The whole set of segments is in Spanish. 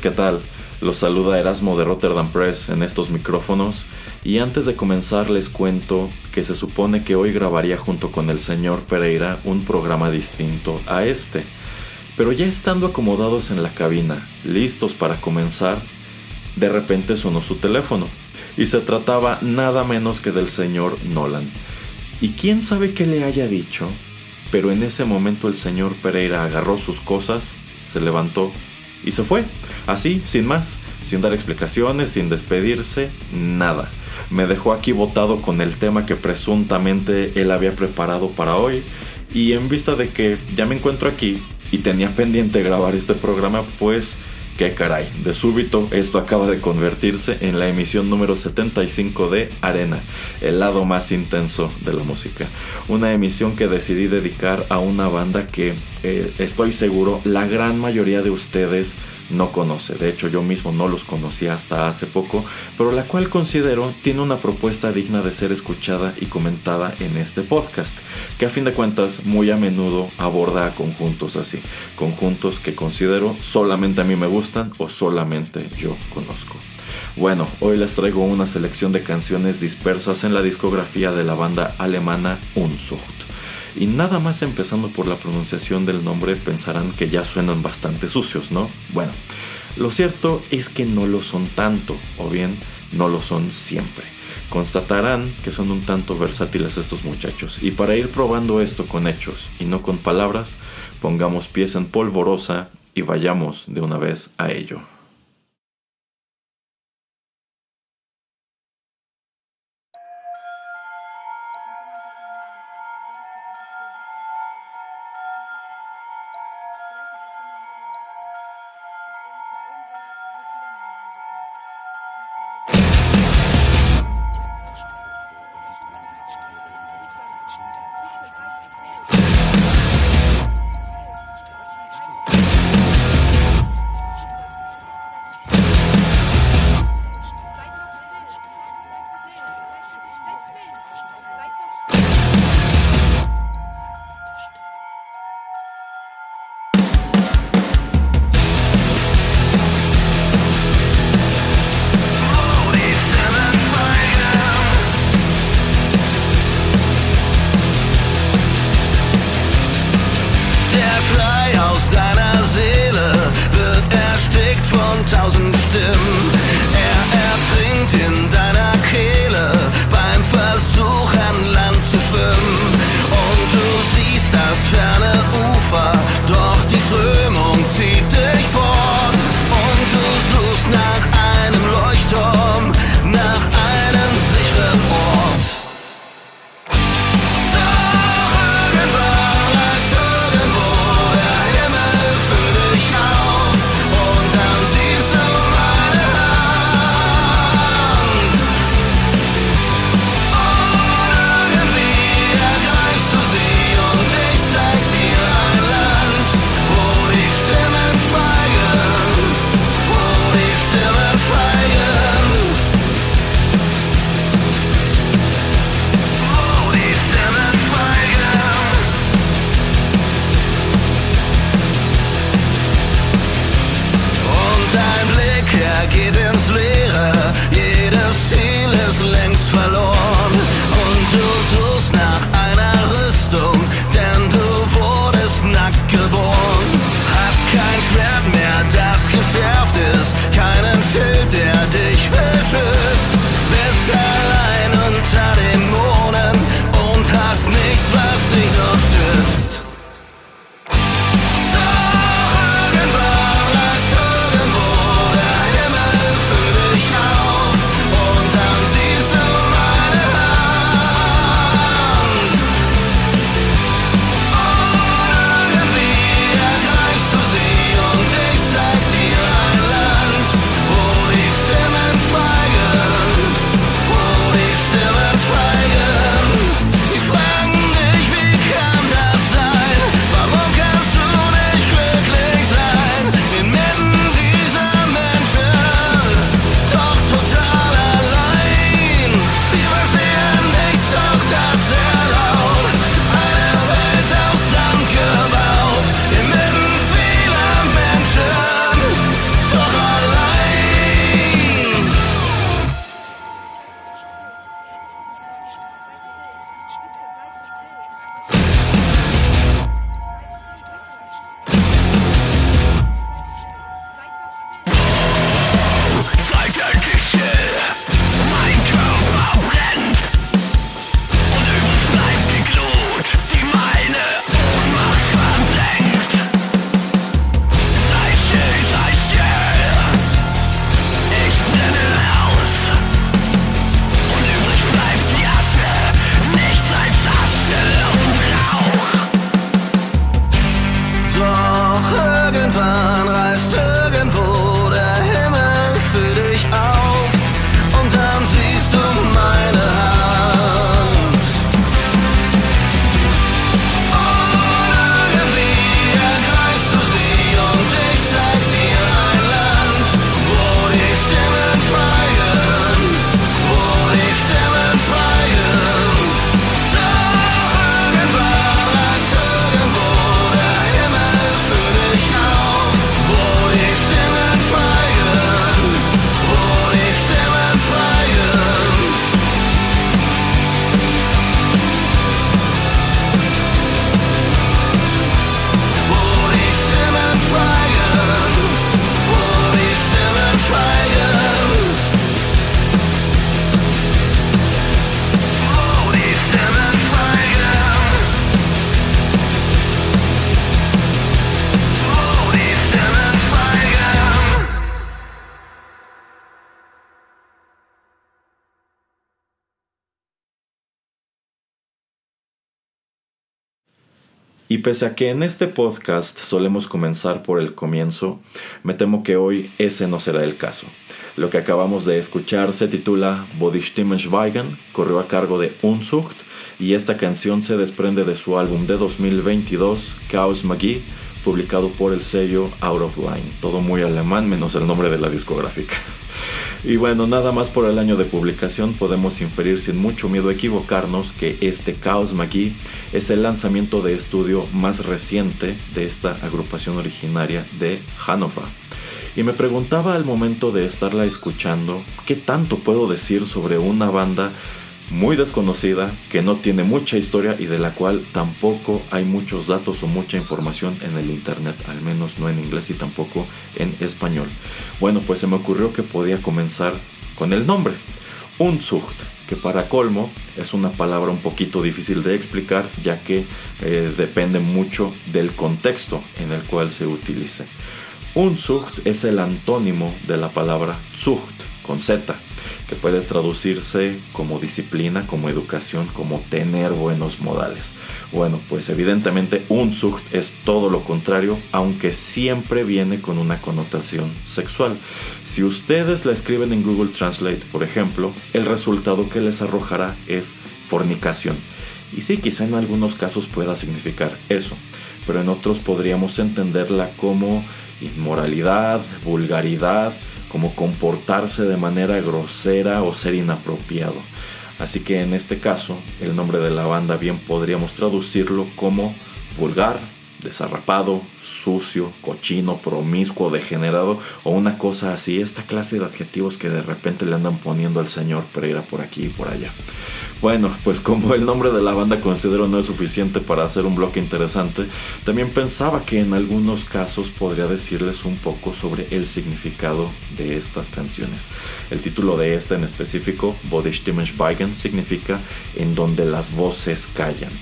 ¿Qué tal? Los saluda Erasmo de Rotterdam Press en estos micrófonos y antes de comenzar les cuento que se supone que hoy grabaría junto con el señor Pereira un programa distinto a este. Pero ya estando acomodados en la cabina, listos para comenzar, de repente sonó su teléfono y se trataba nada menos que del señor Nolan. Y quién sabe qué le haya dicho, pero en ese momento el señor Pereira agarró sus cosas, se levantó y se fue. Así, sin más, sin dar explicaciones, sin despedirse, nada. Me dejó aquí botado con el tema que presuntamente él había preparado para hoy. Y en vista de que ya me encuentro aquí y tenía pendiente grabar este programa, pues Qué caray, de súbito esto acaba de convertirse en la emisión número 75 de Arena, el lado más intenso de la música. Una emisión que decidí dedicar a una banda que eh, estoy seguro la gran mayoría de ustedes no conoce. De hecho, yo mismo no los conocía hasta hace poco, pero la cual considero tiene una propuesta digna de ser escuchada y comentada en este podcast, que a fin de cuentas muy a menudo aborda a conjuntos así, conjuntos que considero solamente a mí me gustan o solamente yo conozco. Bueno, hoy les traigo una selección de canciones dispersas en la discografía de la banda alemana Unzucht. Y nada más empezando por la pronunciación del nombre pensarán que ya suenan bastante sucios, ¿no? Bueno, lo cierto es que no lo son tanto, o bien no lo son siempre. Constatarán que son un tanto versátiles estos muchachos. Y para ir probando esto con hechos y no con palabras, pongamos pies en polvorosa y vayamos de una vez a ello. Y pese a que en este podcast solemos comenzar por el comienzo, me temo que hoy ese no será el caso. Lo que acabamos de escuchar se titula Bodystimmen Schweigen, corrió a cargo de Unzucht y esta canción se desprende de su álbum de 2022, Chaos Magie, publicado por el sello Out of Line. Todo muy alemán menos el nombre de la discográfica. Y bueno, nada más por el año de publicación podemos inferir sin mucho miedo a equivocarnos que este Chaos Magie es el lanzamiento de estudio más reciente de esta agrupación originaria de Hannover. Y me preguntaba al momento de estarla escuchando, ¿qué tanto puedo decir sobre una banda muy desconocida, que no tiene mucha historia y de la cual tampoco hay muchos datos o mucha información en el internet, al menos no en inglés y tampoco en español. Bueno, pues se me ocurrió que podía comenzar con el nombre, Unzucht, que para colmo es una palabra un poquito difícil de explicar ya que eh, depende mucho del contexto en el cual se utilice. Unzucht es el antónimo de la palabra Zucht con Z que puede traducirse como disciplina, como educación, como tener buenos modales. Bueno, pues evidentemente Unzucht es todo lo contrario, aunque siempre viene con una connotación sexual. Si ustedes la escriben en Google Translate, por ejemplo, el resultado que les arrojará es fornicación. Y sí, quizá en algunos casos pueda significar eso, pero en otros podríamos entenderla como inmoralidad, vulgaridad, como comportarse de manera grosera o ser inapropiado. Así que en este caso, el nombre de la banda bien podríamos traducirlo como vulgar, desarrapado, sucio, cochino, promiscuo, degenerado o una cosa así, esta clase de adjetivos que de repente le andan poniendo al señor Pereira por aquí y por allá. Bueno, pues como el nombre de la banda considero no es suficiente para hacer un bloque interesante, también pensaba que en algunos casos podría decirles un poco sobre el significado de estas canciones. El título de esta en específico, Bodystimmenschweigen, significa en donde las voces callan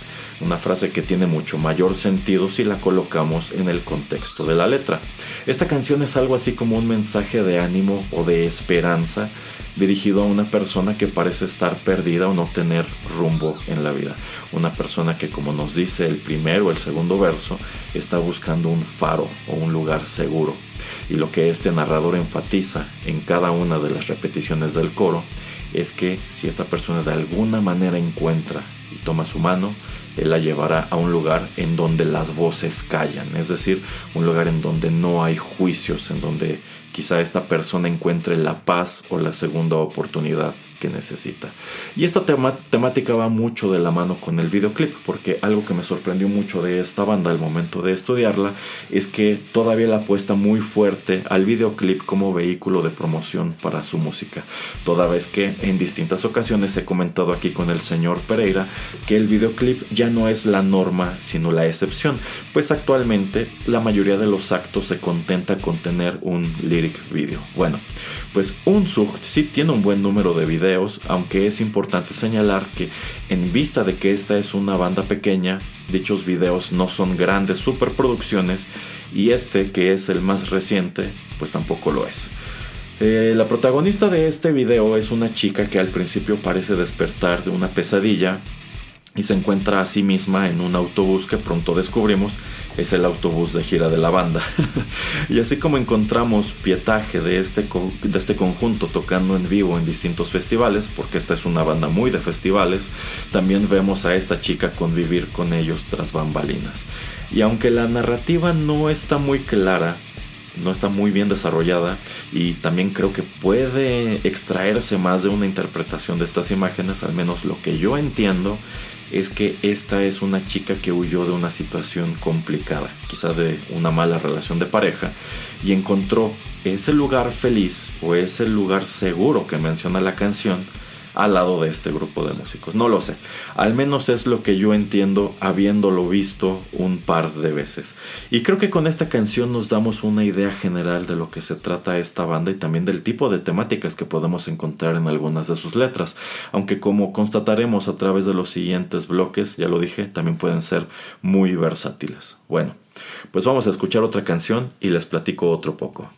una frase que tiene mucho mayor sentido si la colocamos en el contexto de la letra. Esta canción es algo así como un mensaje de ánimo o de esperanza dirigido a una persona que parece estar perdida o no tener rumbo en la vida. Una persona que, como nos dice el primero o el segundo verso, está buscando un faro o un lugar seguro. Y lo que este narrador enfatiza en cada una de las repeticiones del coro es que si esta persona de alguna manera encuentra y toma su mano, él la llevará a un lugar en donde las voces callan, es decir, un lugar en donde no hay juicios, en donde quizá esta persona encuentre la paz o la segunda oportunidad necesita. Y esta temática va mucho de la mano con el videoclip, porque algo que me sorprendió mucho de esta banda al momento de estudiarla es que todavía la apuesta muy fuerte al videoclip como vehículo de promoción para su música. Toda vez que en distintas ocasiones he comentado aquí con el señor Pereira que el videoclip ya no es la norma, sino la excepción, pues actualmente la mayoría de los actos se contenta con tener un lyric video. Bueno, pues Unzucht sí tiene un buen número de videos aunque es importante señalar que en vista de que esta es una banda pequeña, dichos videos no son grandes superproducciones y este, que es el más reciente, pues tampoco lo es. Eh, la protagonista de este video es una chica que al principio parece despertar de una pesadilla y se encuentra a sí misma en un autobús que pronto descubrimos es el autobús de gira de la banda. y así como encontramos pietaje de este, de este conjunto tocando en vivo en distintos festivales, porque esta es una banda muy de festivales, también vemos a esta chica convivir con ellos tras bambalinas. Y aunque la narrativa no está muy clara, no está muy bien desarrollada y también creo que puede extraerse más de una interpretación de estas imágenes, al menos lo que yo entiendo es que esta es una chica que huyó de una situación complicada, quizás de una mala relación de pareja, y encontró ese lugar feliz o ese lugar seguro que menciona la canción al lado de este grupo de músicos. No lo sé. Al menos es lo que yo entiendo habiéndolo visto un par de veces. Y creo que con esta canción nos damos una idea general de lo que se trata esta banda y también del tipo de temáticas que podemos encontrar en algunas de sus letras. Aunque como constataremos a través de los siguientes bloques, ya lo dije, también pueden ser muy versátiles. Bueno, pues vamos a escuchar otra canción y les platico otro poco.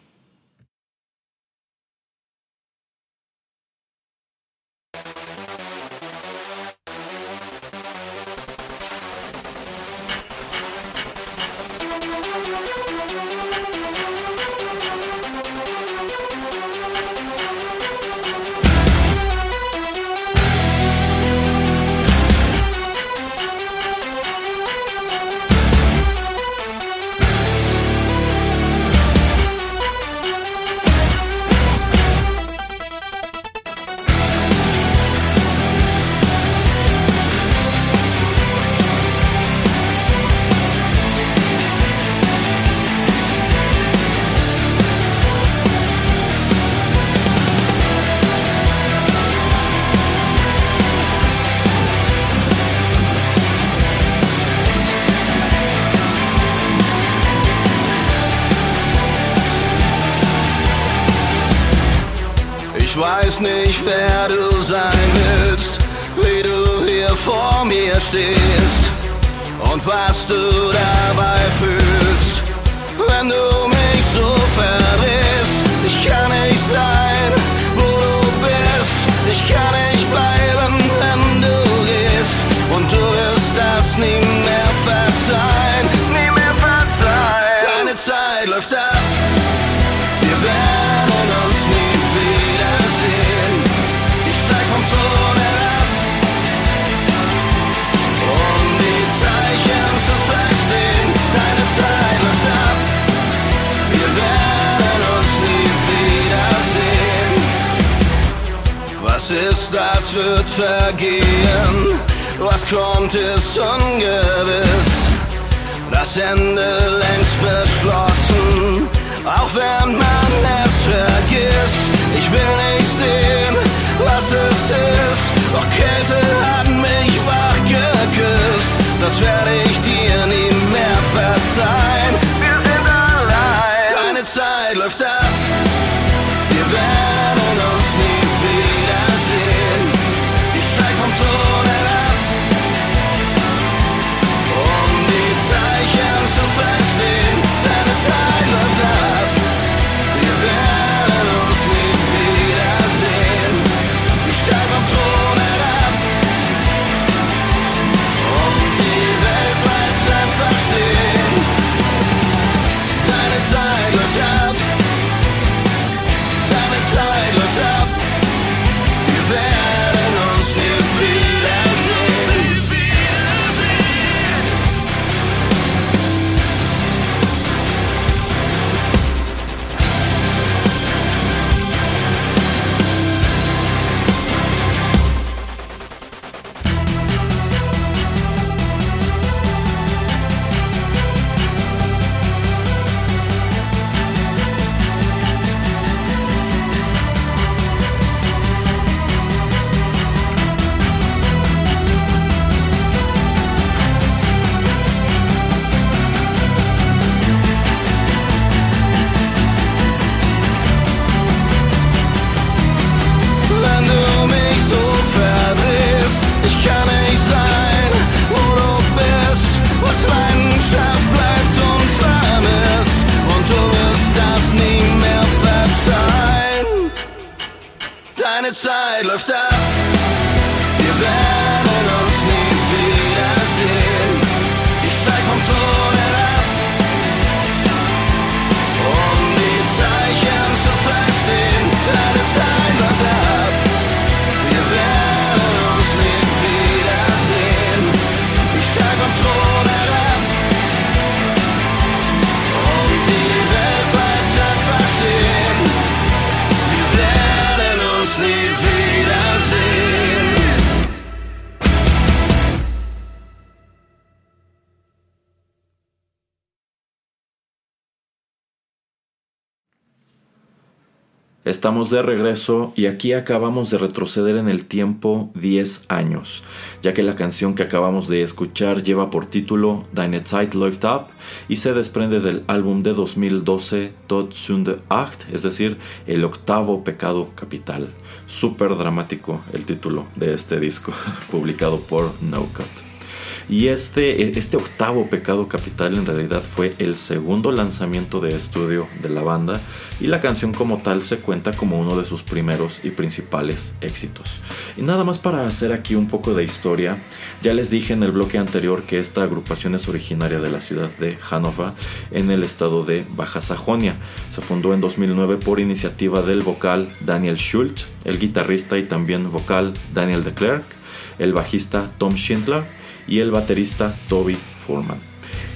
Dabei fühlst, wenn du mich so verdrehst. Ich kann nicht sein, wo du bist, ich kann nicht wird vergehen. Was kommt, ist ungewiss. Das Ende längst beschlossen, auch wenn man es vergisst. Ich will nicht sehen, was es ist, doch Kälte hat mich wach geküsst. Das werde ich dir nie mehr verzeihen. Wir sind allein. Deine Zeit läuft ab. Zeit läuft Estamos de regreso y aquí acabamos de retroceder en el tiempo 10 años, ya que la canción que acabamos de escuchar lleva por título Deine Zeit läuft ab y se desprende del álbum de 2012 Tod Sünde Acht, es decir, el octavo pecado capital. Súper dramático el título de este disco, publicado por No Cut. Y este, este octavo pecado capital en realidad fue el segundo lanzamiento de estudio de la banda y la canción como tal se cuenta como uno de sus primeros y principales éxitos. Y nada más para hacer aquí un poco de historia, ya les dije en el bloque anterior que esta agrupación es originaria de la ciudad de Hannover en el estado de Baja Sajonia. Se fundó en 2009 por iniciativa del vocal Daniel Schultz, el guitarrista y también vocal Daniel de Klerk, el bajista Tom Schindler y el baterista Toby Furman.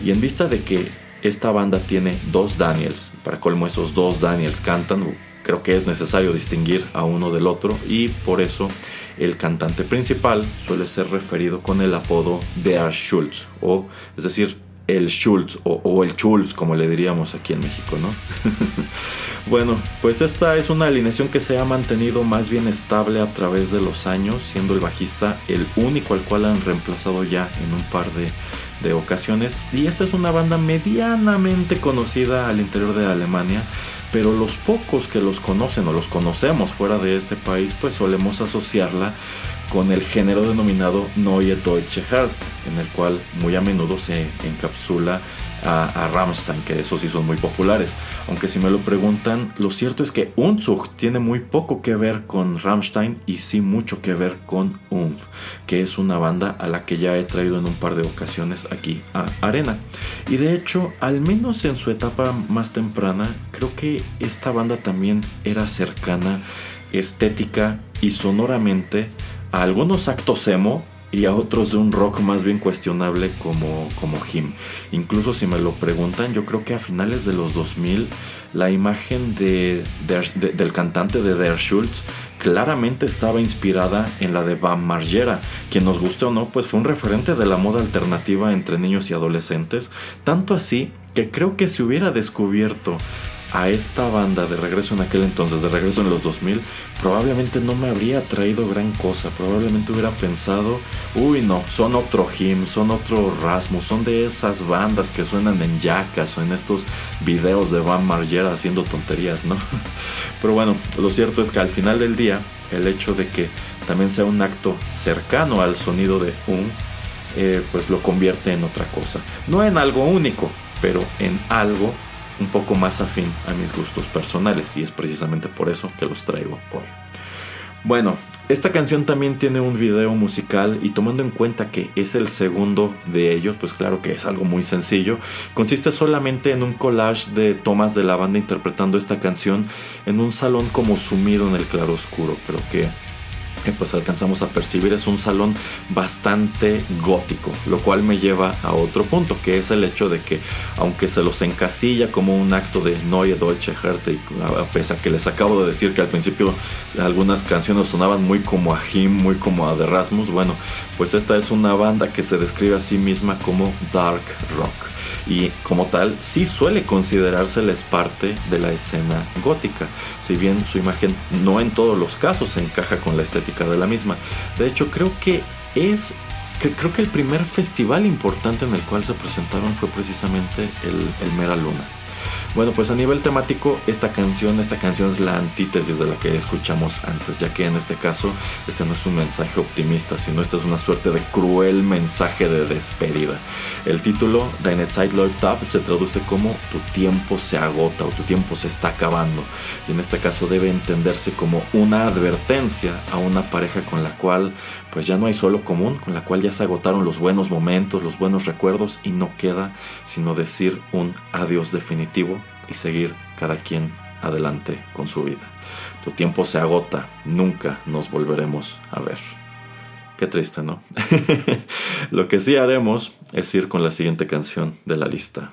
Y en vista de que esta banda tiene dos Daniels, para colmo esos dos Daniels cantan, creo que es necesario distinguir a uno del otro y por eso el cantante principal suele ser referido con el apodo de Schultz, o es decir, el Schultz o, el Schultz como le diríamos aquí en México, ¿no? bueno, pues esta es una alineación que se ha mantenido más bien estable a través de los años, siendo el bajista el único al cual han reemplazado ya en un par de ocasiones. Y esta es una banda medianamente conocida al interior de Alemania, pero los pocos que los conocen o los conocemos fuera de este país, pues solemos asociarla con el género denominado Neue Deutsche Hart, en el cual muy a menudo se encapsula a, Rammstein, que esos sí son muy populares. Aunque si me lo preguntan, lo cierto es que Unzug tiene muy poco que ver con Rammstein y sí mucho que ver con Umf, que es una banda a la que ya he traído en un par de ocasiones aquí a Arena. Y de hecho, al menos en su etapa más temprana, creo que esta banda también era cercana estética y sonoramente a algunos actos emo y a otros de un rock más bien cuestionable como, como Him. Incluso si me lo preguntan, yo creo que a finales de los 2000 la imagen de, del cantante de Der Schultz claramente estaba inspirada en la de Van Margera, quien nos guste o no, pues fue un referente de la moda alternativa entre niños y adolescentes, tanto así que creo que si hubiera descubierto a esta banda de regreso en aquel entonces, de regreso en los 2000, probablemente no me habría traído gran cosa. Probablemente hubiera pensado, uy, no, son otro Him, son otro Rasmus, son de esas bandas que suenan en yacas o en estos videos de Van Margera haciendo tonterías, ¿no? Pero bueno, lo cierto es que al final del día, el hecho de que también sea un acto cercano al sonido de un, eh, pues lo convierte en otra cosa. No en algo único, pero en algo un poco más afín a mis gustos personales y es precisamente por eso que los traigo hoy. Bueno, esta canción también tiene un video musical y tomando en cuenta que es el segundo de ellos, pues claro que es algo muy sencillo. Consiste solamente en un collage de tomas de la banda interpretando esta canción en un salón como sumido en el claroscuro, pero que pues alcanzamos a percibir es un salón bastante gótico, lo cual me lleva a otro punto, que es el hecho de que aunque se los encasilla como un acto de Neue Deutsche Härte, a pesar que les acabo de decir que al principio algunas canciones sonaban muy como a Him, muy como a The Rasmus, bueno, pues esta es una banda que se describe a sí misma como dark rock y como tal sí suele considerárseles parte de la escena gótica, si bien su imagen no en todos los casos se encaja con la estética de la misma. De hecho, creo que es creo que el primer festival importante en el cual se presentaron fue precisamente el, el Mera Luna. Bueno, pues a nivel temático, esta canción, esta canción es la antítesis de la que escuchamos antes, ya que en este caso, este no es un mensaje optimista, sino este es una suerte de cruel mensaje de despedida. El título, Deine Zeit läuft ab, se traduce como tu tiempo se agota o tu tiempo se está acabando. Y en este caso debe entenderse como una advertencia a una pareja con la cual pues ya no hay solo común, con la cual ya se agotaron los buenos momentos, los buenos recuerdos y no queda sino decir un adiós definitivo y seguir cada quien adelante con su vida. Tu tiempo se agota, nunca nos volveremos a ver. Qué triste, ¿no? Lo que sí haremos es ir con la siguiente canción de la lista.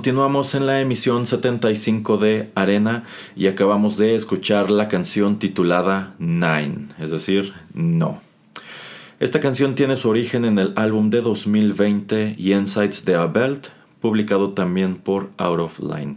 Continuamos en la emisión 75 de Arena y acabamos de escuchar la canción titulada Nine, es decir, No. Esta canción tiene su origen en el álbum de 2020 Insights de A publicado también por Out of Line.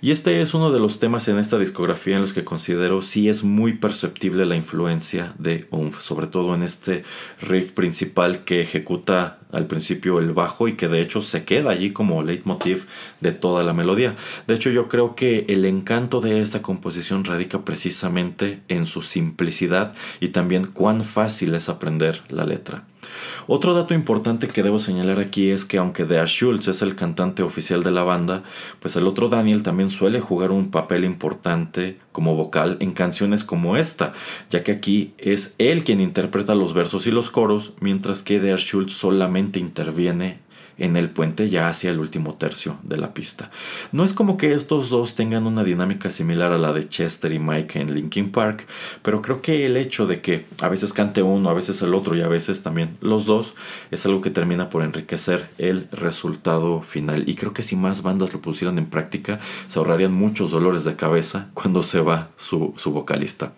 Y este es uno de los temas en esta discografía en los que considero sí es muy perceptible la influencia de Umf, sobre todo en este riff principal que ejecuta al principio el bajo y que de hecho se queda allí como leitmotiv de toda la melodía. De hecho yo creo que el encanto de esta composición radica precisamente en su simplicidad y también cuán fácil es aprender la letra. Otro dato importante que debo señalar aquí es que aunque Dea Schultz es el cantante oficial de la banda, pues el otro Daniel también suele jugar un papel importante como vocal en canciones como esta, ya que aquí es él quien interpreta los versos y los coros, mientras que Dea Schultz solamente interviene en el puente ya hacia el último tercio de la pista. No es como que estos dos tengan una dinámica similar a la de Chester y Mike en Linkin Park, pero creo que el hecho de que a veces cante uno, a veces el otro y a veces también los dos es algo que termina por enriquecer el resultado final. Y creo que si más bandas lo pusieran en práctica, se ahorrarían muchos dolores de cabeza cuando se va su, vocalista.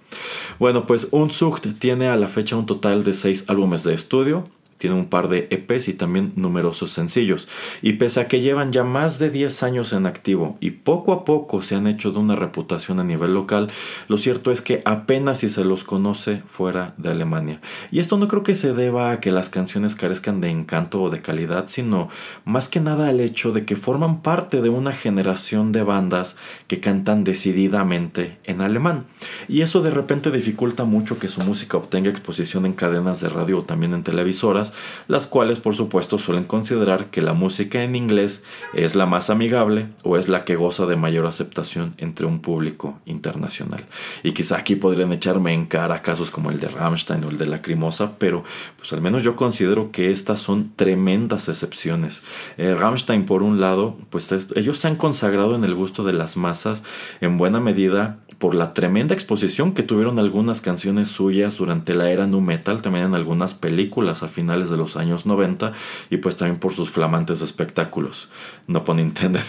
Bueno, pues Unzucht tiene a la fecha un total de seis álbumes de estudio tiene un par de EPs y también numerosos sencillos. Y pese a que llevan ya más de 10 años en activo y poco a poco se han hecho de una reputación a nivel local, lo cierto es que apenas si se los conoce fuera de Alemania. Y esto no creo que se deba a que las canciones carezcan de encanto o de calidad, sino más que nada al hecho de que forman parte de una generación de bandas que cantan decididamente en alemán. Y eso de repente dificulta mucho que su música obtenga exposición en cadenas de radio o también en televisoras las cuales por supuesto suelen considerar que la música en inglés es la más amigable o es la que goza de mayor aceptación entre un público internacional. Y quizá aquí podrían echarme en cara casos como el de Rammstein o el de Lacrimosa, pero pues al menos yo considero que estas son tremendas excepciones. Eh, Rammstein por un lado, pues ellos se han consagrado en el gusto de las masas en buena medida por la tremenda exposición que tuvieron algunas canciones suyas durante la era nu metal, también en algunas películas a finales de los años 90 y pues también por sus flamantes espectáculos. No pone intended.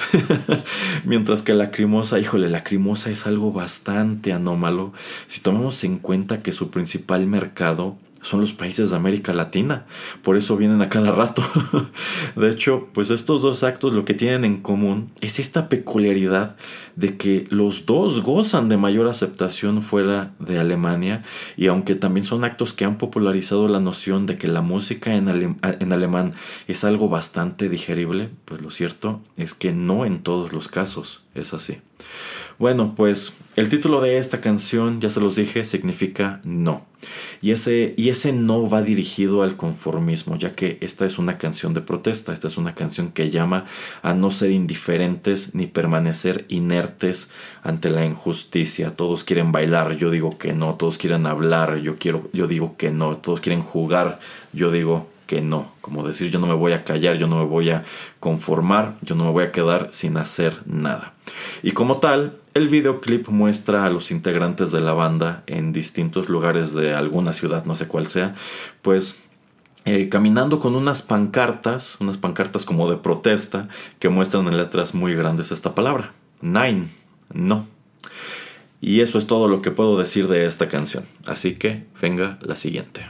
Mientras que Lacrimosa, híjole, Lacrimosa es algo bastante anómalo si tomamos en cuenta que su principal mercado son los países de América Latina. Por eso vienen a cada rato. de hecho, pues estos dos actos lo que tienen en común es esta peculiaridad de que los dos gozan de mayor aceptación fuera de Alemania y aunque también son actos que han popularizado la noción de que la música en, en alemán es algo bastante digerible, pues lo cierto es que no en todos los casos es así. Bueno, pues el título de esta canción, ya se los dije, significa no. Y ese, y ese no va dirigido al conformismo, ya que esta es una canción de protesta, esta es una canción que llama a no ser indiferentes ni permanecer inertes ante la injusticia. Todos quieren bailar, yo digo que no, todos quieren hablar, yo, quiero, yo digo que no, todos quieren jugar, yo digo no. Como decir, yo no me voy a callar, yo no me voy a conformar, yo no me voy a quedar sin hacer nada. Y como tal, el videoclip muestra a los integrantes de la banda en distintos lugares de alguna ciudad, no sé cuál sea, pues eh, caminando con unas pancartas, unas pancartas como de protesta, que muestran en letras muy grandes esta palabra. Nine, no. Y eso es todo lo que puedo decir de esta canción. Así que venga la siguiente.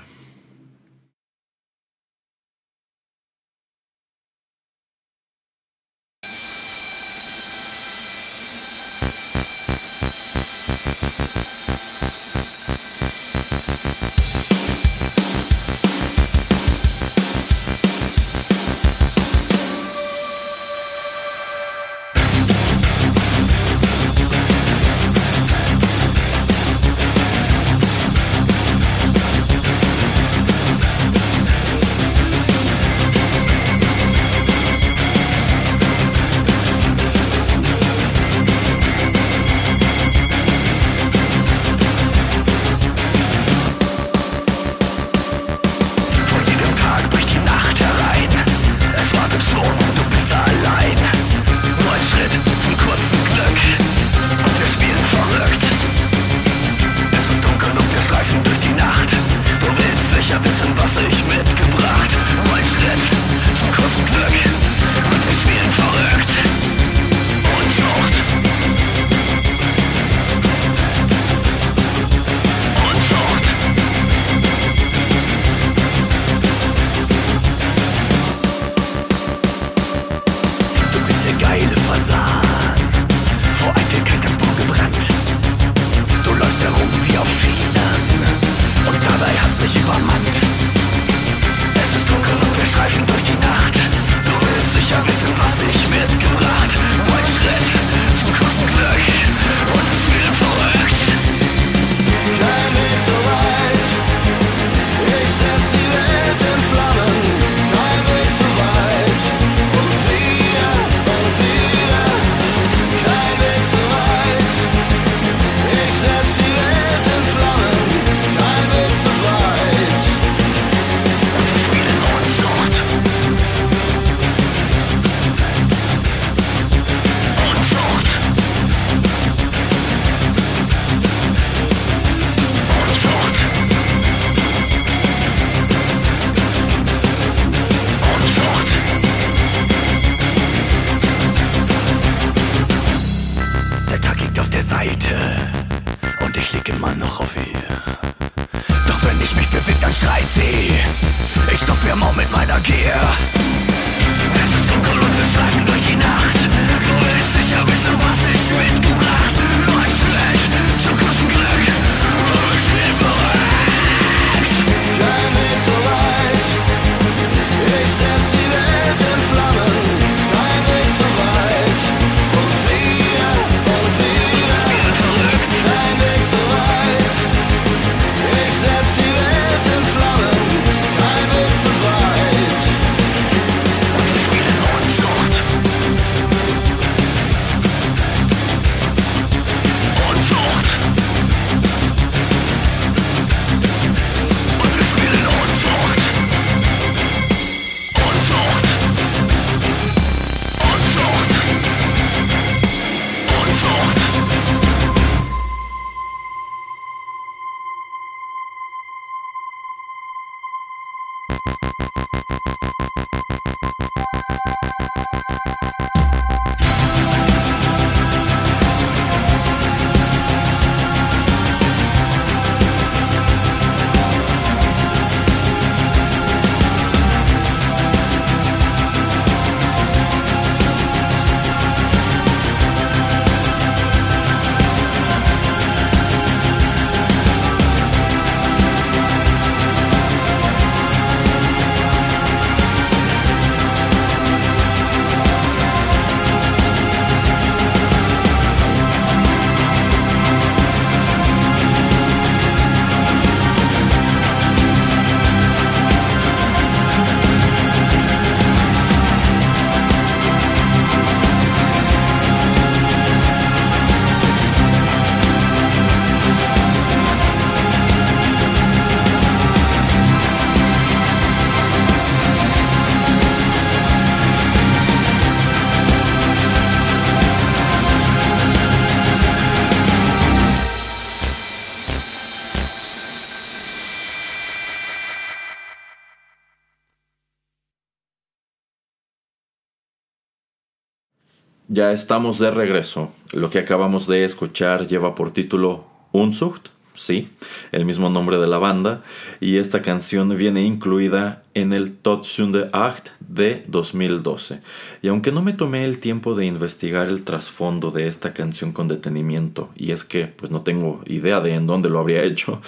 Estamos de regreso. Lo que acabamos de escuchar lleva por título Unzucht, sí, el mismo nombre de la banda, y esta canción viene incluida en el Todsünde Acht de 2012. Y aunque no me tomé el tiempo de investigar el trasfondo de esta canción con detenimiento, y es que pues no tengo idea de en dónde lo habría hecho,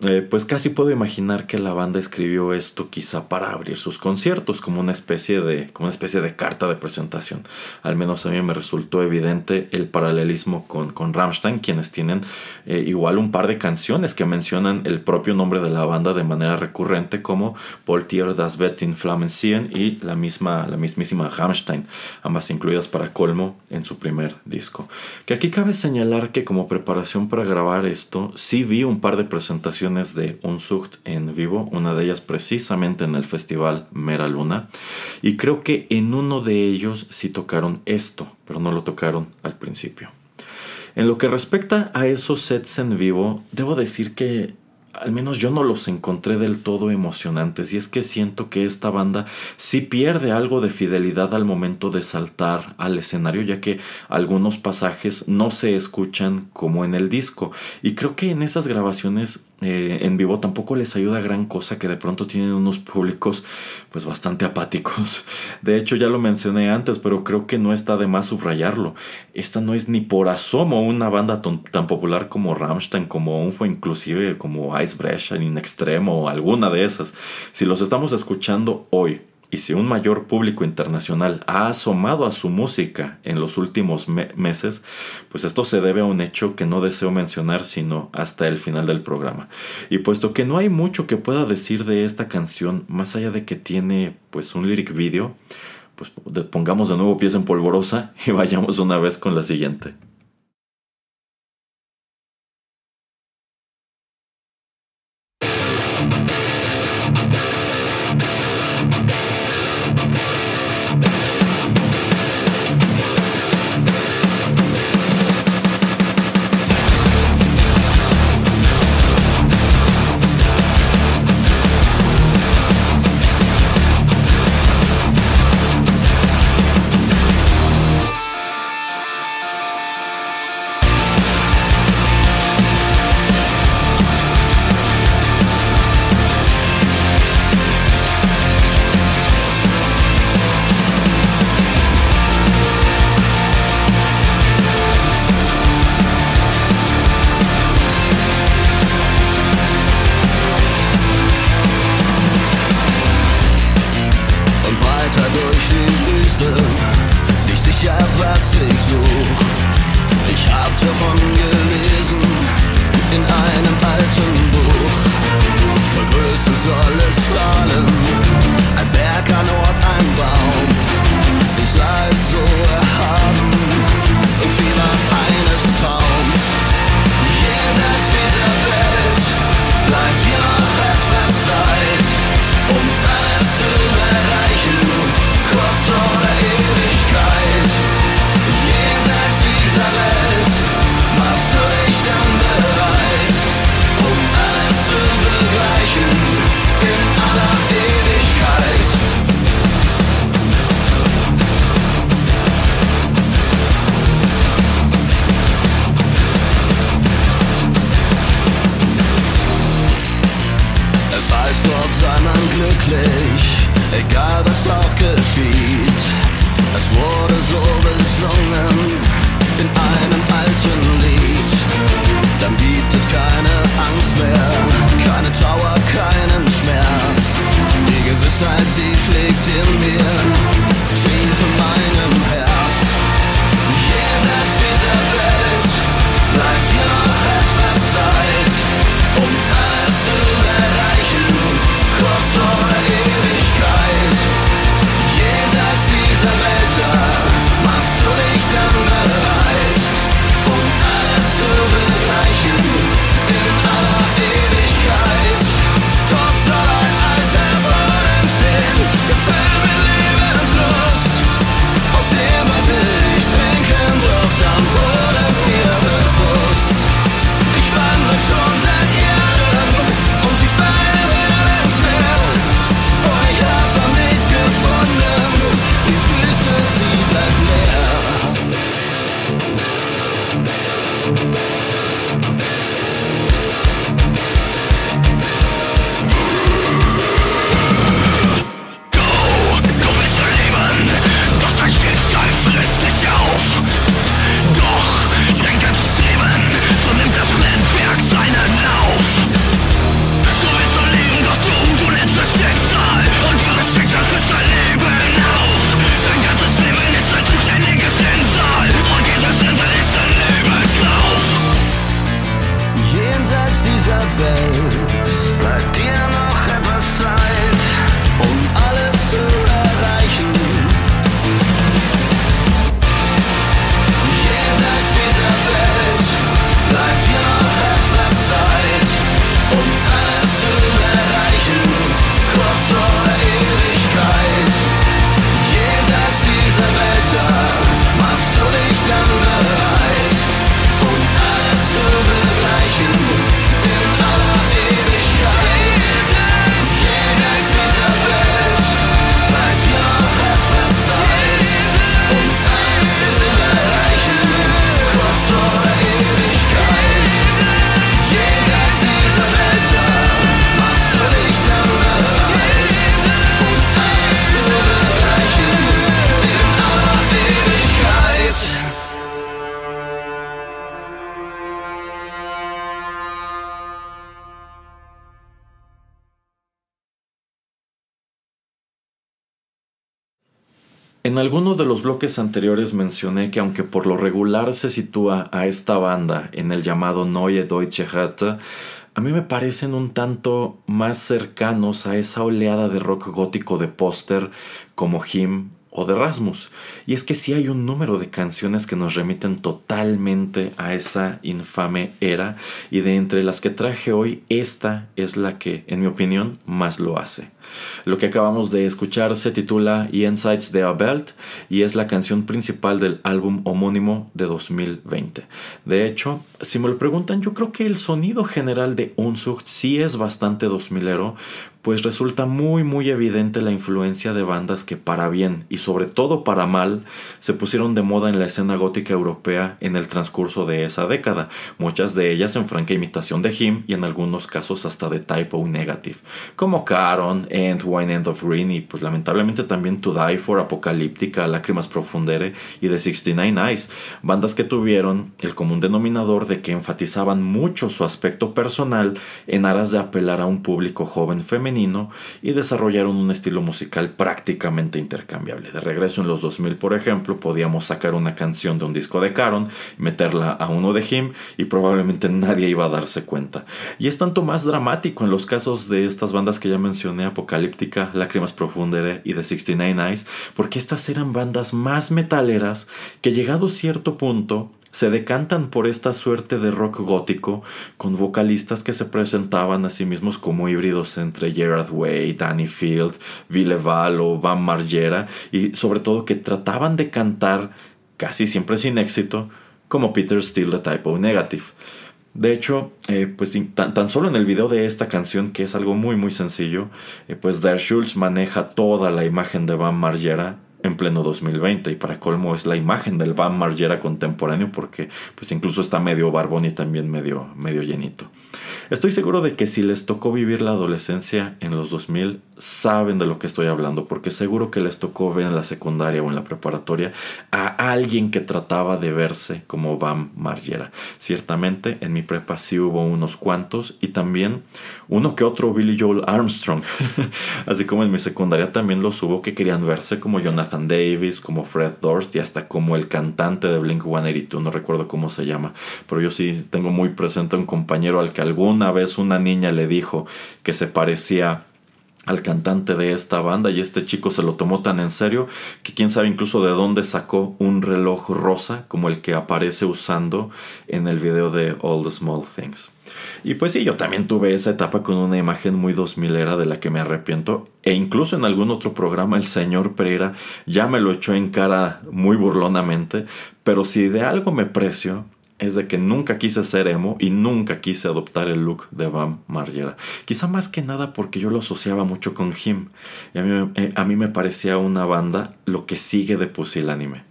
eh, pues casi puedo imaginar que la banda escribió esto quizá para abrir sus conciertos como una especie de como una especie de carta de presentación. Al menos a mí me resultó evidente el paralelismo con, con Rammstein, quienes tienen eh, igual un par de canciones que mencionan el propio nombre de la banda de manera recurrente como Voltier das Bett in Flammen y la misma la mismísima Rammstein, ambas incluidas para colmo en su primer disco. Que aquí cabe señalar que como preparación para grabar esto sí vi un par de presentaciones de Unzucht en vivo, una de ellas precisamente en el festival Mera Luna, y creo que en uno de ellos sí tocaron esto, pero no lo tocaron al principio. En lo que respecta a esos sets en vivo, debo decir que al menos yo no los encontré del todo emocionantes y es que siento que esta banda sí pierde algo de fidelidad al momento de saltar al escenario ya que algunos pasajes no se escuchan como en el disco y creo que en esas grabaciones eh, en vivo tampoco les ayuda gran cosa que de pronto tienen unos públicos pues bastante apáticos. De hecho ya lo mencioné antes, pero creo que no está de más subrayarlo. Esta no es ni por asomo una banda tan popular como Rammstein, como UNFO, inclusive como Icebreaker in Extremo o alguna de esas. Si los estamos escuchando hoy y si un mayor público internacional ha asomado a su música en los últimos me- meses, pues esto se debe a un hecho que no deseo mencionar sino hasta el final del programa. Y puesto que no hay mucho que pueda decir de esta canción, más allá de que tiene pues un lyric video, pues pongamos de nuevo pies en polvorosa y vayamos una vez con la siguiente. En alguno de los bloques anteriores mencioné que aunque por lo regular se sitúa a esta banda en el llamado Neue Deutsche Härte, a mí me parecen un tanto más cercanos a esa oleada de rock gótico de póster como Him o de Rasmus. Y es que sí hay un número de canciones que nos remiten totalmente a esa infame era y de entre las que traje hoy, esta es la que, en mi opinión, más lo hace. Lo que acabamos de escuchar se titula Insights de Belt y es la canción principal del álbum homónimo de 2020. De hecho, si me lo preguntan, yo creo que el sonido general de Unzucht sí es bastante 2000ero, pues resulta muy muy evidente la influencia de bandas que para bien y sobre todo para mal se pusieron de moda en la escena gótica europea en el transcurso de esa década, muchas de ellas en franca imitación de Him y en algunos casos hasta de Typo Negative, como Caron, End, Wine End of Green y pues lamentablemente también To Die For, Apocalíptica, Lágrimas Profundere y The 69 Eyes, bandas que tuvieron el común denominador de que enfatizaban mucho su aspecto personal en aras de apelar a un público joven femenino y desarrollaron un estilo musical prácticamente intercambiable. De regreso en los 2000, por ejemplo, podíamos sacar una canción de un disco de Caron, meterla a uno de Him y probablemente nadie iba a darse cuenta. Y es tanto más dramático en los casos de estas bandas que ya mencioné, Apocalíptica, Lágrimas Profundere y The 69 Eyes, porque estas eran bandas más metaleras que llegado cierto punto se decantan por esta suerte de rock gótico con vocalistas que se presentaban a sí mismos como híbridos entre Gerard Way, Danny Field, Villeval o Van Margera y sobre todo que trataban de cantar casi siempre sin éxito como Peter Steele de Typo Negative. De hecho, eh, pues tan, tan, solo en el video de esta canción, que es algo muy muy sencillo, eh, pues Der Schultz maneja toda la imagen de Van Margera en pleno 2020 y para colmo es la imagen del Van Margera contemporáneo porque pues incluso está medio barbón y también medio, medio llenito. Estoy seguro de que si les tocó vivir la adolescencia en los 2000, saben de lo que estoy hablando, porque seguro que les tocó ver en la secundaria o en la preparatoria a alguien que trataba de verse como Bam Margera. Ciertamente en mi prepa sí hubo unos cuantos y también uno que otro Billy Joel Armstrong, así como en mi secundaria también los hubo que querían verse como Jonathan Davis, como Fred Durst y hasta como el cantante de Blink 182, no recuerdo cómo se llama, pero yo sí tengo muy presente a un compañero al que algún una vez una niña le dijo que se parecía al cantante de esta banda y este chico se lo tomó tan en serio que quién sabe incluso de dónde sacó un reloj rosa como el que aparece usando en el video de All the Small Things. Y pues sí, yo también tuve esa etapa con una imagen muy 2000 era de la que me arrepiento. E incluso en algún otro programa el señor Pereira ya me lo echó en cara muy burlonamente. Pero si de algo me precio es de que nunca quise ser emo y nunca quise adoptar el look de Bam Margera. Quizá más que nada porque yo lo asociaba mucho con Him. Y a mí, eh, a mí me parecía una banda lo que sigue de Pusilánime.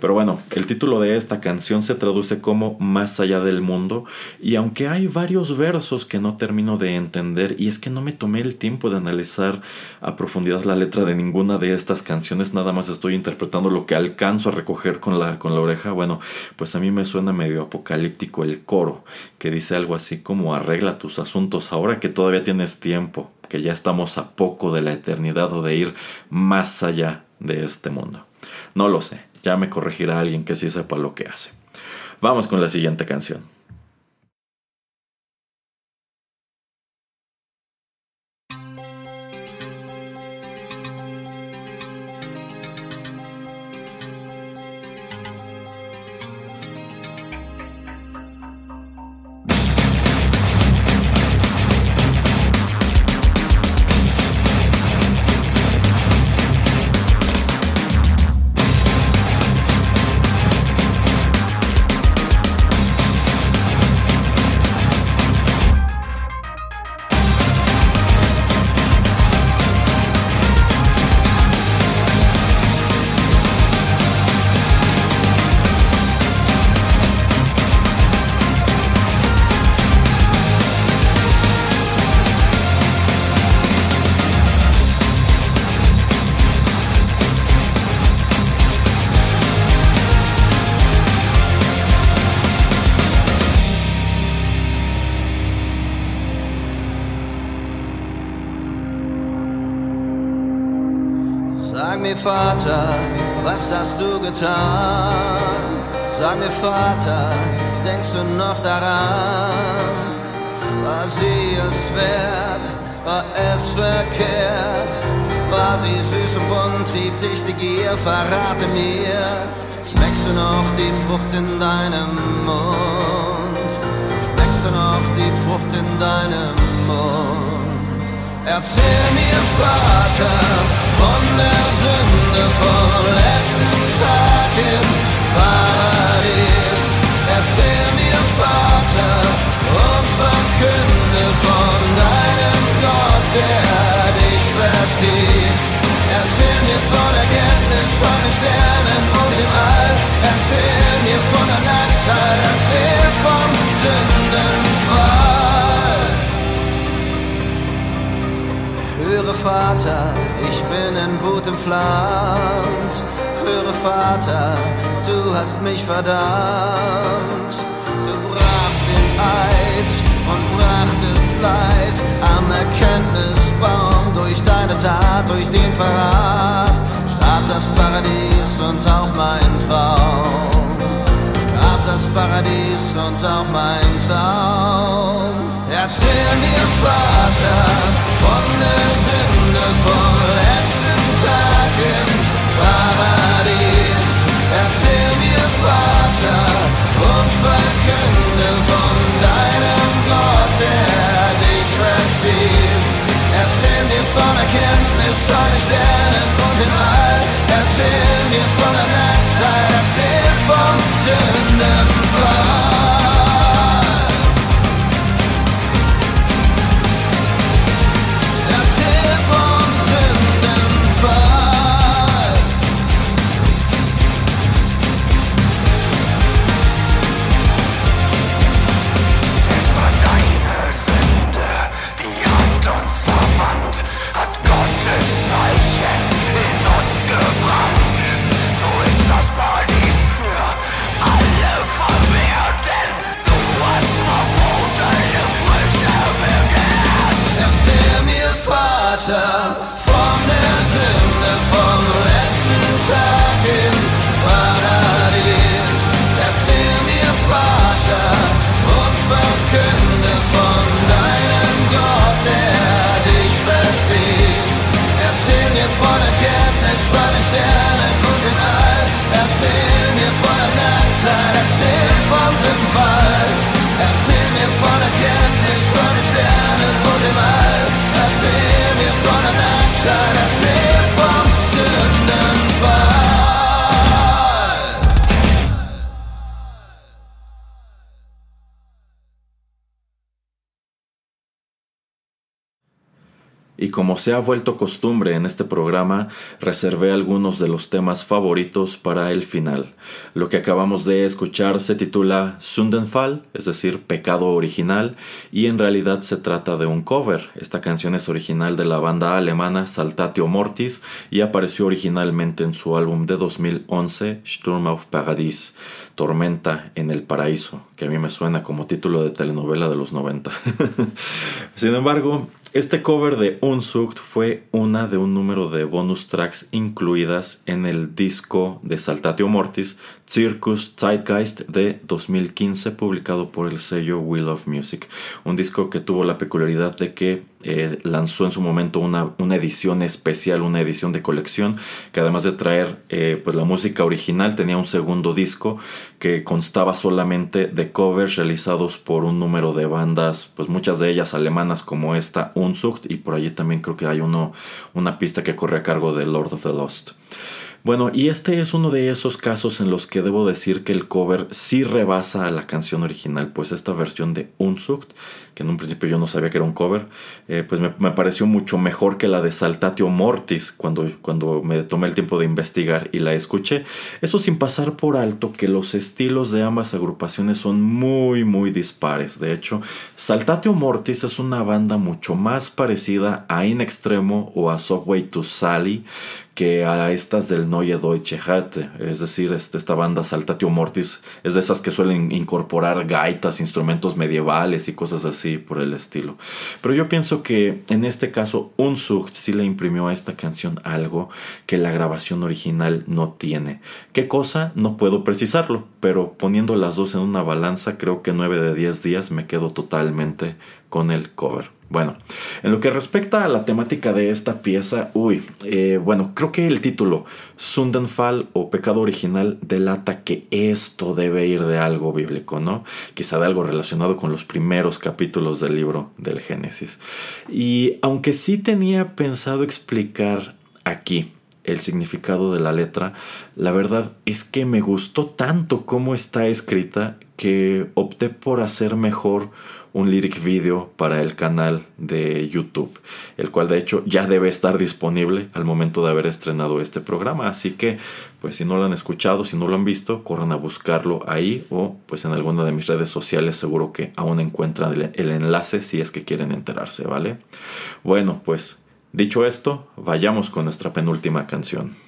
Pero bueno, el título de esta canción se traduce como Más allá del mundo y aunque hay varios versos que no termino de entender y es que no me tomé el tiempo de analizar a profundidad la letra de ninguna de estas canciones, nada más estoy interpretando lo que alcanzo a recoger con la, con la oreja, bueno, pues a mí me suena medio apocalíptico el coro que dice algo así como arregla tus asuntos ahora que todavía tienes tiempo, que ya estamos a poco de la eternidad o de ir más allá de este mundo. No lo sé. Ya me corregirá alguien que sí sepa lo que hace. Vamos con la siguiente canción. Frucht in deinem Mund? Erzähl mir, Vater, von der Sünde vom letzten Tag im Paradies. Erzähl mir, Vater, und verkünde von deinem Gott, der dich versteht. Erzähl mir von der Kenntnis von den Sternen und dem All. Erzähl mir von der Nacktheit, Vater, ich bin in Wut entflammt. Höre Vater, du hast mich verdammt. Du brachst den Eid und brachtest Leid am Erkenntnisbaum durch deine Tat, durch den Verrat. Starb das Paradies und auch mein Traum. Starb das Paradies und auch mein Traum. Erzähl mir, Vater, von der Sünde, vom letzten Tag im Paradies. Erzähl mir, Vater, und verkünde von deinem Gott, der dich versteht. Erzähl mir von Erkenntnis, von den Sternen und dem All. Erzähl mir Y como se ha vuelto costumbre en este programa, reservé algunos de los temas favoritos para el final. Lo que acabamos de escuchar se titula Sündenfall, es decir, pecado original, y en realidad se trata de un cover. Esta canción es original de la banda alemana Saltatio Mortis y apareció originalmente en su álbum de 2011 Sturm auf Paradies, Tormenta en el Paraíso, que a mí me suena como título de telenovela de los 90. Sin embargo, este cover de Unsucht fue una de un número de bonus tracks incluidas en el disco de Saltatio Mortis Circus Zeitgeist de 2015 publicado por el sello Wheel of Music. Un disco que tuvo la peculiaridad de que eh, lanzó en su momento una, una, edición especial, una edición de colección que además de traer eh, pues la música original tenía un segundo disco que constaba solamente de covers realizados por un número de bandas, pues muchas de ellas alemanas como esta Unzucht y por allí también creo que hay uno, una pista que corre a cargo de Lord of the Lost. Bueno, y este es uno de esos casos en los que debo decir que el cover sí rebasa a la canción original, pues esta versión de Unzucht, que en un principio yo no sabía que era un cover, eh, pues me, me, pareció mucho mejor que la de Saltatio Mortis cuando, cuando me tomé el tiempo de investigar y la escuché. Eso sin pasar por alto que los estilos de ambas agrupaciones son muy, muy dispares. De hecho, Saltatio Mortis es una banda mucho más parecida a In Extremo o a Subway to Sally que a estas del Neue Deutsche Härte, es decir, este, esta banda Saltatio Mortis es de esas que suelen incorporar gaitas, instrumentos medievales y cosas así por el estilo. Pero yo pienso que en este caso Unzucht sí le imprimió a esta canción algo que la grabación original no tiene. ¿Qué cosa? No puedo precisarlo, pero poniendo las dos en una balanza creo que 9 de 10 días me quedo totalmente con el cover. Bueno, en lo que respecta a la temática de esta pieza, uy, eh, bueno, creo que el título Sundenfall o Pecado Original delata que esto debe ir de algo bíblico, ¿no? Quizá de algo relacionado con los primeros capítulos del libro del Génesis. Y aunque sí tenía pensado explicar aquí el significado de la letra, la verdad es que me gustó tanto cómo está escrita que opté por hacer mejor un lyric video para el canal de YouTube, el cual de hecho ya debe estar disponible al momento de haber estrenado este programa, así que pues si no lo han escuchado, si no lo han visto, corran a buscarlo ahí o pues en alguna de mis redes sociales seguro que aún encuentran el, el enlace si es que quieren enterarse, ¿vale? Bueno, pues dicho esto, vayamos con nuestra penúltima canción.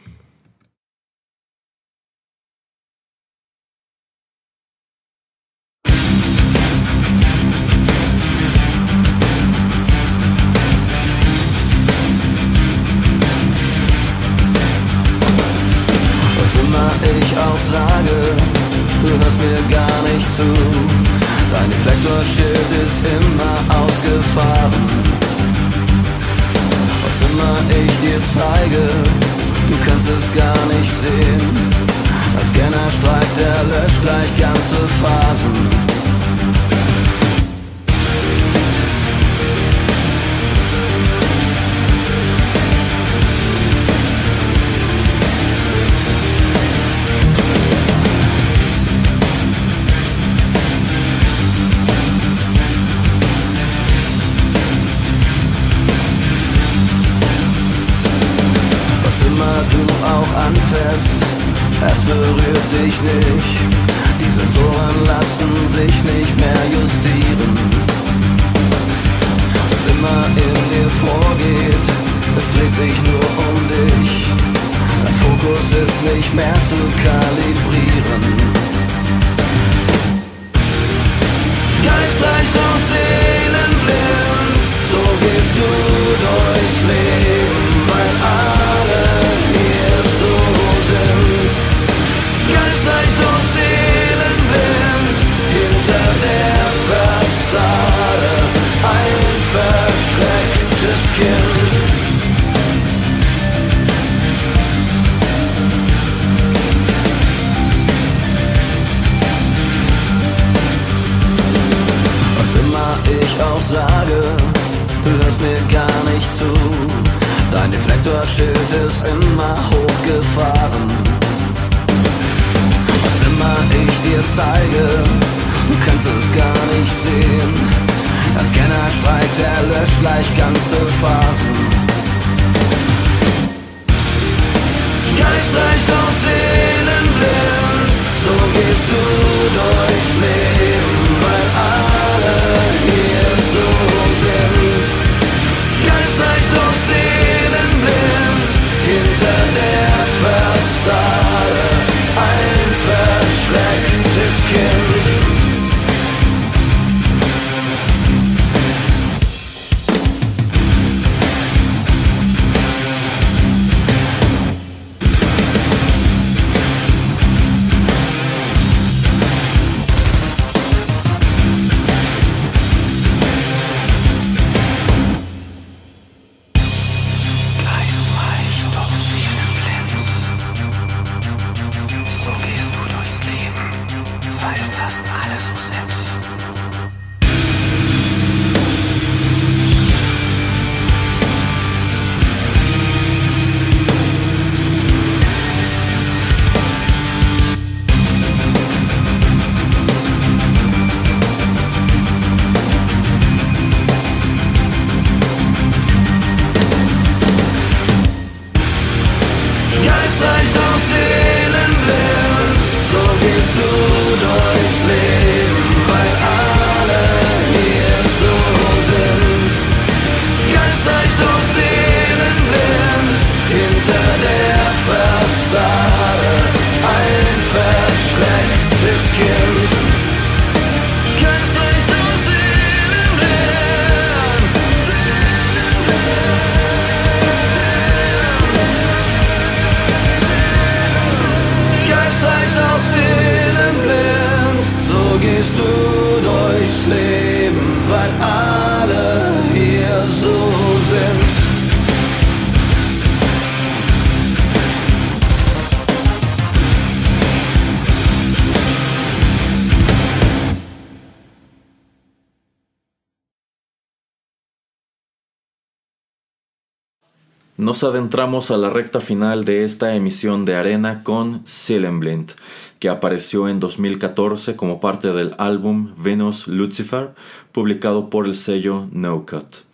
Nos adentramos a la recta final de esta emisión de Arena con Seelenblind, que apareció en 2014 como parte del álbum Venus Lucifer, publicado por el sello No Cut.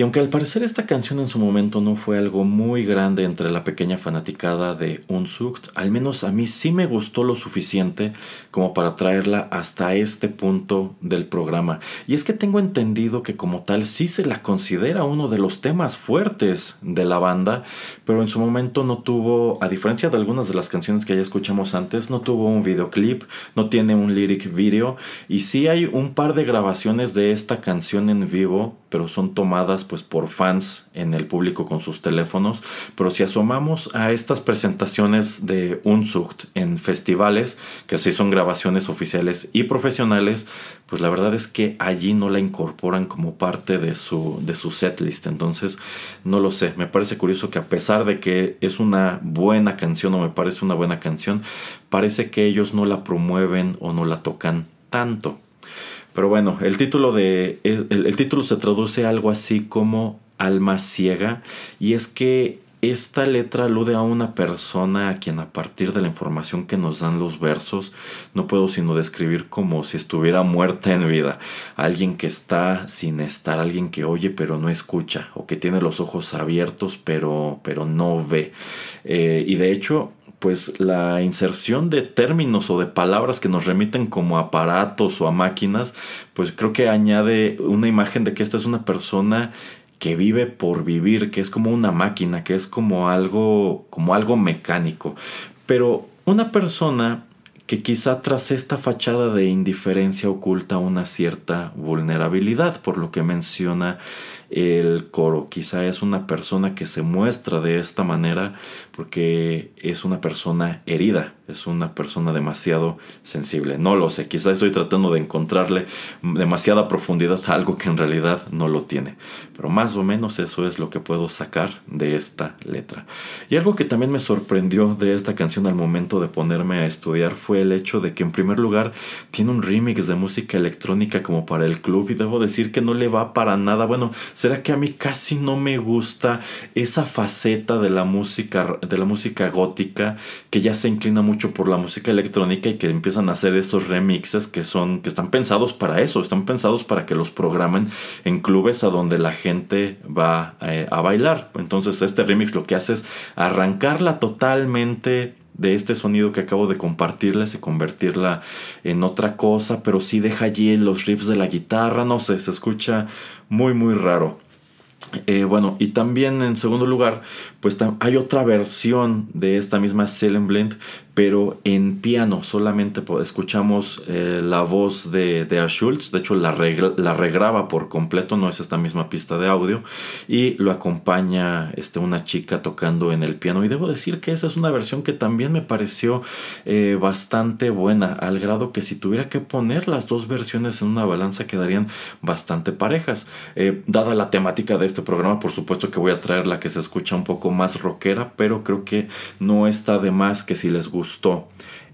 Y aunque al parecer esta canción en su momento no fue algo muy grande entre la pequeña fanaticada de Unzucht, al menos a mí sí me gustó lo suficiente como para traerla hasta este punto del programa. Y es que tengo entendido que como tal sí se la considera uno de los temas fuertes de la banda, pero en su momento no tuvo, a diferencia de algunas de las canciones que ya escuchamos antes, no tuvo un videoclip, no tiene un lyric video y sí hay un par de grabaciones de esta canción en vivo, pero son tomadas pues por fans en el público con sus teléfonos. Pero si asomamos a estas presentaciones de Unzucht en festivales, que sí son grabaciones oficiales y profesionales, pues la verdad es que allí no la incorporan como parte de su, de su setlist. Entonces, no lo sé. Me parece curioso que a pesar de que es una buena canción o me parece una buena canción, parece que ellos no la promueven o no la tocan tanto. Pero bueno, el título de el, título se traduce algo así como alma ciega y es que esta letra alude a una persona a quien a partir de la información que nos dan los versos no puedo sino describir como si estuviera muerta en vida. Alguien que está sin estar, alguien que oye pero no escucha o que tiene los ojos abiertos pero, pero no ve. Eh, y de hecho pues la inserción de términos o de palabras que nos remiten como aparatos o a máquinas, pues creo que añade una imagen de que esta es una persona que vive por vivir, que es como una máquina, que es como algo, como algo mecánico. Pero una persona que quizá tras esta fachada de indiferencia oculta una cierta vulnerabilidad, por lo que menciona el coro. Quizá es una persona que se muestra de esta manera porque es una persona herida, es una persona demasiado sensible. No lo sé, quizá estoy tratando de encontrarle demasiada profundidad a algo que en realidad no lo tiene. Pero más o menos eso es lo que puedo sacar de esta letra. Y algo que también me sorprendió de esta canción al momento de ponerme a estudiar fue el hecho de que en primer lugar tiene un remix de música electrónica como para el club y debo decir que no le va para nada. Bueno, será que a mí casi no me gusta esa faceta de la música de la música gótica que ya se inclina mucho por la música electrónica y que empiezan a hacer estos remixes que son que están pensados para eso, están pensados para que los programen en clubes a donde la gente va eh, a bailar. Entonces este remix lo que hace es arrancarla totalmente de este sonido que acabo de compartirles y convertirla en otra cosa, pero sí deja allí los riffs de la guitarra, no sé, se escucha muy muy raro. Eh, bueno, y también en segundo lugar, pues hay otra versión de esta misma Blend pero en piano solamente escuchamos eh, la voz de, de Schultz, de hecho la, la, regraba por completo, no es esta misma pista de audio, y lo acompaña este, una chica tocando en el piano. Y debo decir que esa es una versión que también me pareció eh, bastante buena, al grado que si tuviera que poner las dos versiones en una balanza quedarían bastante parejas. Eh, dada la temática de este programa, por supuesto que voy a traer la que se escucha un poco más rockera, pero creo que no está de más que si les gusta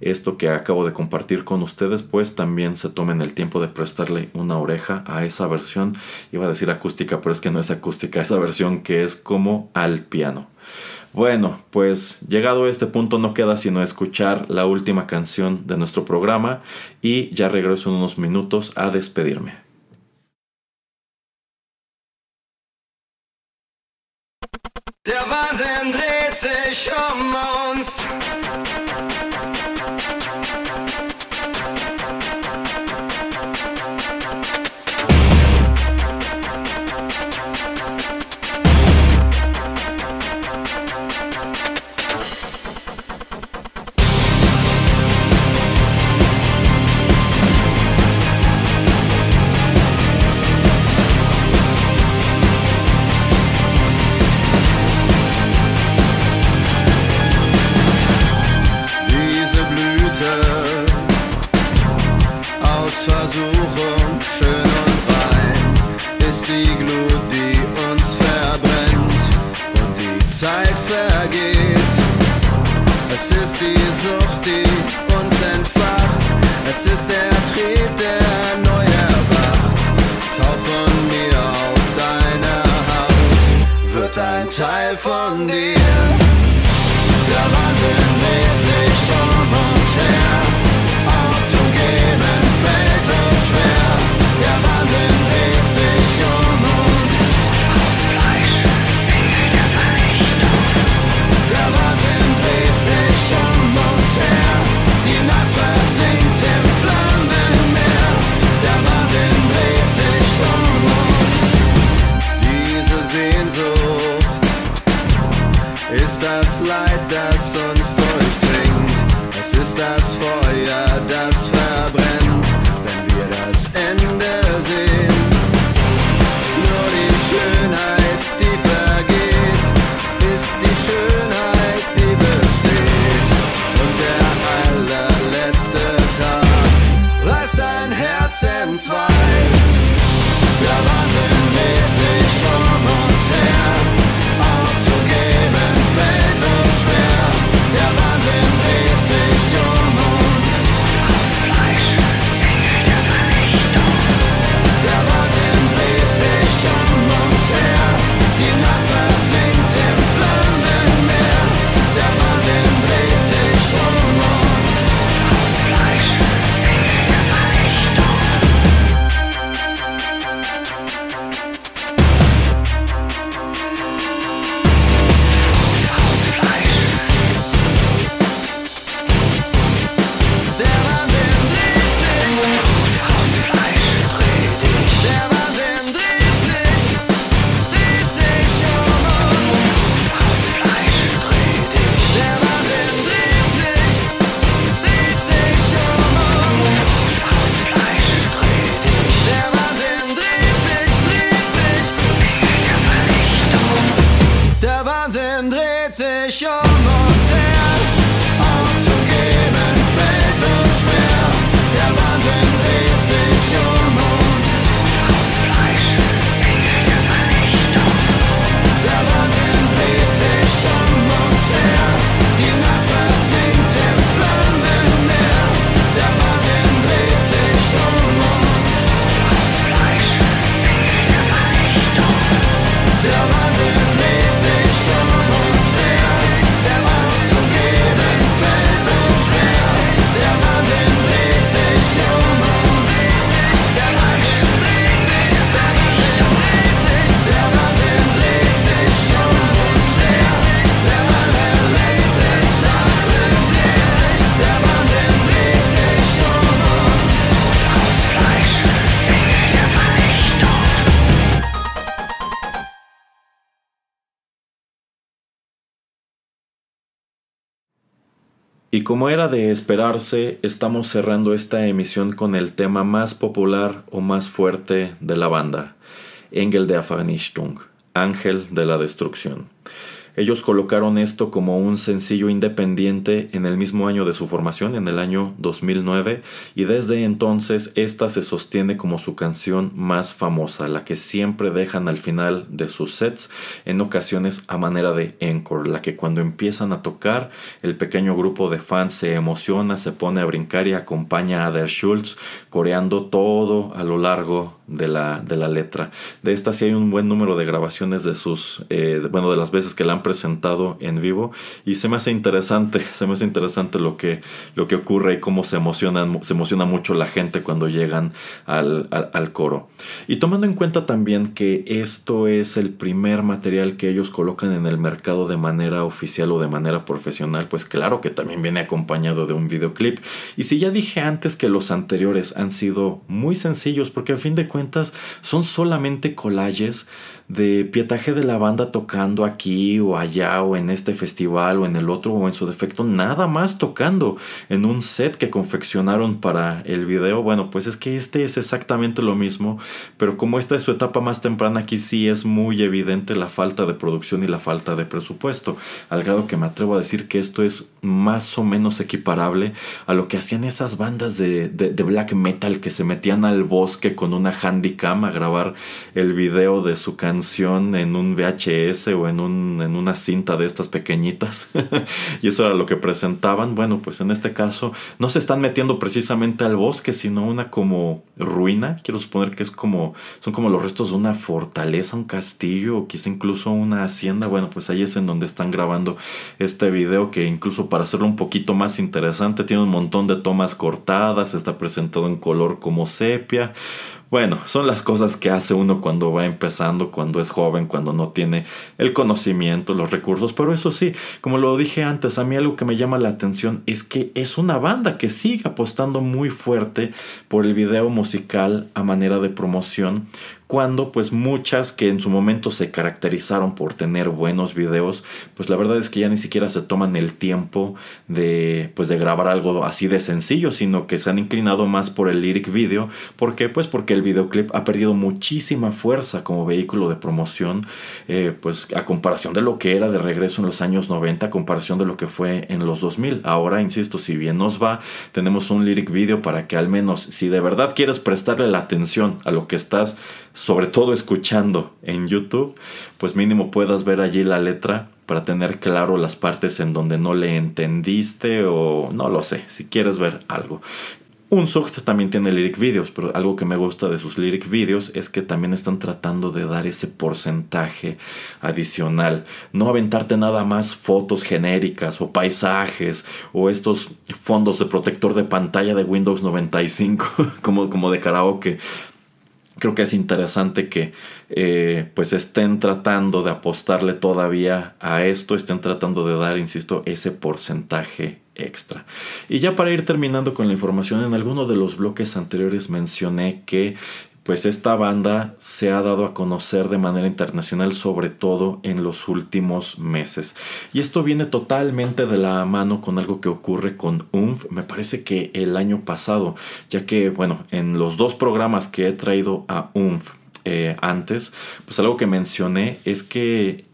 esto que acabo de compartir con ustedes, pues también se tomen el tiempo de prestarle una oreja a esa versión. Iba a decir acústica, pero es que no es acústica, esa versión que es como al piano. Bueno, pues llegado a este punto no queda sino escuchar la última canción de nuestro programa y ya regreso en unos minutos a despedirme. Como era de esperarse, estamos cerrando esta emisión con el tema más popular o más fuerte de la banda, Engel der Vernichtung, Ángel de la Destrucción. Ellos colocaron esto como un sencillo independiente en el mismo año de su formación, en el año 2009, y desde entonces esta se sostiene como su canción más famosa, la que siempre dejan al final de sus sets, en ocasiones a manera de encore, la que cuando empiezan a tocar, el pequeño grupo de fans se emociona, se pone a brincar y acompaña a Der Schultz coreando todo a lo largo de la, de la letra. De esta sí hay un buen número de grabaciones de sus, eh, bueno, de las veces que la han presentado en vivo y se me hace interesante, se me hace interesante lo que, lo que ocurre y cómo se emocionan, se emociona mucho la gente cuando llegan al, al, al coro. Y tomando en cuenta también que esto es el primer material que ellos colocan en el mercado de manera oficial o de manera profesional, pues claro que también viene acompañado de un videoclip. Y si ya dije antes que los anteriores han sido muy sencillos, porque a fin de cuentas son solamente collages de pietaje de la banda tocando aquí o allá o en este festival o en el otro o en su defecto nada más tocando en un set que confeccionaron para el video. Bueno pues es que este es exactamente lo mismo pero como esta es su etapa más temprana aquí sí es muy evidente la falta de producción y la falta de presupuesto al grado que me atrevo a decir que esto es más o menos equiparable a lo que hacían esas bandas de, de, black metal que se metían al bosque con una handycam a grabar el video de su en un VHS o en, un, en una cinta de estas pequeñitas. Y eso era lo que presentaban. Bueno pues en este caso no se están metiendo precisamente al bosque sino una como ruina. Quiero suponer que es como son como los restos de una fortaleza un castillo o quizá incluso una hacienda. Bueno pues ahí es en donde están grabando este video que incluso para hacerlo un poquito más interesante tiene un montón de tomas cortadas está presentado en color como sepia bueno, son las cosas que hace uno cuando va empezando, cuando es joven, cuando no tiene el conocimiento, los recursos. Pero eso sí, como lo dije antes, a mí algo que me llama la atención es que es una banda que sigue apostando muy fuerte por el video musical a manera de promoción cuando pues muchas que en su momento se caracterizaron por tener buenos videos, pues la verdad es que ya ni siquiera se toman el tiempo de pues de grabar algo así de sencillo, sino que se han inclinado más por el lyric video, ¿por qué? Pues porque el videoclip ha perdido muchísima fuerza como vehículo de promoción, eh, pues a comparación de lo que era de regreso en los años 90, a comparación de lo que fue en los 2000. Ahora, insisto, si bien nos va, tenemos un lyric video para que al menos si de verdad quieres prestarle la atención a lo que estás sobre todo escuchando en YouTube, pues mínimo puedas ver allí la letra para tener claro las partes en donde no le entendiste o no lo sé, si quieres ver algo. Un Sucht también tiene lyric videos, pero algo que me gusta de sus lyric videos es que también están tratando de dar ese porcentaje adicional. No aventarte nada más fotos genéricas o paisajes o estos fondos de protector de pantalla de Windows 95 como, como de karaoke creo que es interesante que eh, pues estén tratando de apostarle todavía a esto, estén tratando de dar, insisto, ese porcentaje extra. Y ya para ir terminando con la información, en alguno de los bloques anteriores mencioné que pues esta banda se ha dado a conocer de manera internacional sobre todo en los últimos meses. Y esto viene totalmente de la mano con algo que ocurre con UMF, me parece que el año pasado, ya que bueno, en los dos programas que he traído a UMF eh, antes, pues algo que mencioné es que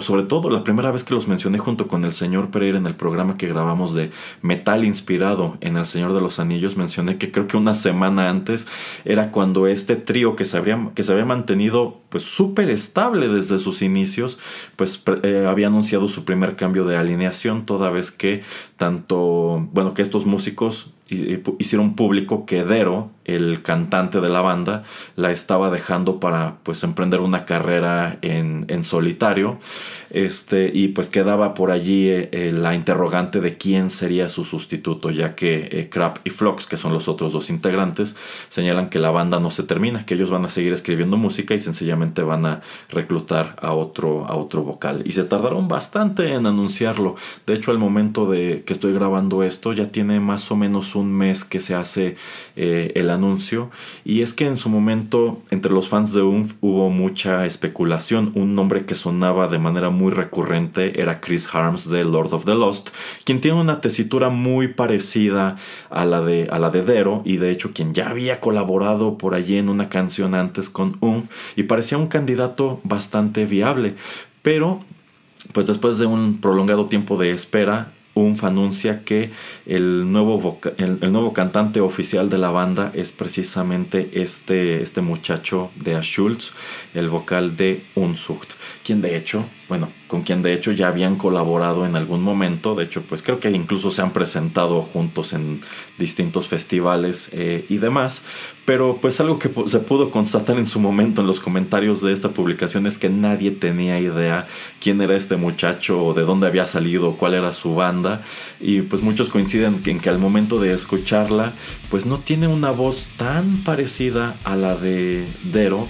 sobre todo la primera vez que los mencioné junto con el señor Pereira en el programa que grabamos de metal inspirado en El Señor de los Anillos, mencioné que creo que una semana antes era cuando este trío que se había, que se había mantenido pues súper estable desde sus inicios, pues eh, había anunciado su primer cambio de alineación, toda vez que tanto, bueno, que estos músicos hicieron público que Dero, el cantante de la banda, la estaba dejando para pues emprender una carrera en, en solitario. Este, y pues quedaba por allí eh, eh, la interrogante de quién sería su sustituto, ya que eh, Crap y Flox, que son los otros dos integrantes, señalan que la banda no se termina, que ellos van a seguir escribiendo música y sencillamente van a reclutar a otro, a otro vocal. Y se tardaron bastante en anunciarlo. De hecho, al momento de que estoy grabando esto, ya tiene más o menos un mes que se hace el anuncio. Y es que en su momento, entre los fans de UNF hubo mucha especulación. Un nombre que sonaba de manera muy recurrente era Chris Harms de Lord of the Lost, quien tiene una tesitura muy parecida a la de, a la de Dero y de hecho quien ya había colaborado por allí en una canción antes con UNF y parecía un candidato bastante viable. Pero pues después de un prolongado tiempo de espera, UNF anuncia que el nuevo, el, nuevo cantante oficial de la banda es precisamente este, este muchacho de Schultz, el vocal de Unzucht, quien de hecho bueno, con quien de hecho ya habían colaborado en algún momento, de hecho pues creo que incluso se han presentado juntos en distintos festivales eh, y demás, pero pues algo que se pudo constatar en su momento en los comentarios de esta publicación es que nadie tenía idea quién era este muchacho o de dónde había salido, cuál era su banda. Y pues muchos coinciden en que al momento de escucharla pues no tiene una voz tan parecida a la de Dero,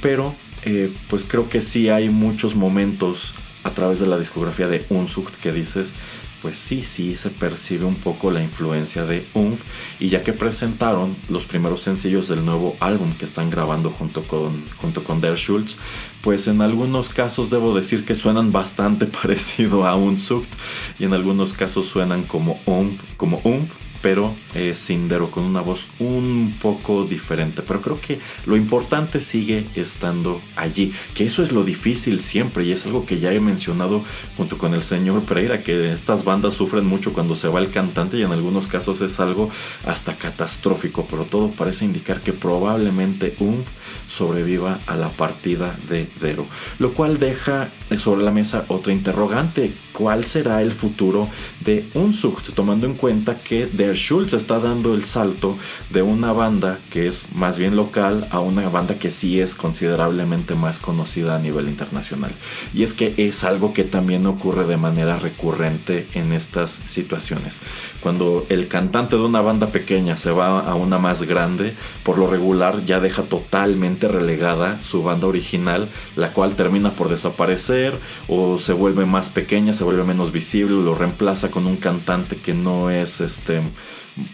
pero eh, pues creo que sí hay muchos momentos a través de la discografía de Unzucht que dices, pues sí, sí se percibe un poco la influencia de Unf y ya que presentaron los primeros sencillos del nuevo álbum que están grabando junto con, junto con Der Schultz, pues en algunos casos debo decir que suenan bastante parecido a Unzucht y en algunos casos suenan como Unf, como Unf pero eh, Sindero con una voz un poco diferente. Pero creo que lo importante sigue estando allí, que eso es lo difícil siempre y es algo que ya he mencionado junto con el señor Pereira, que estas bandas sufren mucho cuando se va el cantante y en algunos casos es algo hasta catastrófico, pero todo parece indicar que probablemente un sobreviva a la partida de Dero, lo cual deja sobre la mesa otra interrogante, ¿cuál será el futuro de Unzucht? Tomando en cuenta que Der Schultz está dando el salto de una banda que es más bien local a una banda que sí es considerablemente más conocida a nivel internacional. Y es que es algo que también ocurre de manera recurrente en estas situaciones. Cuando el cantante de una banda pequeña se va a una más grande, por lo regular ya deja totalmente relegada su banda original, la cual termina por desaparecer o se vuelve más pequeña, se vuelve menos visible, lo reemplaza con un cantante que no es este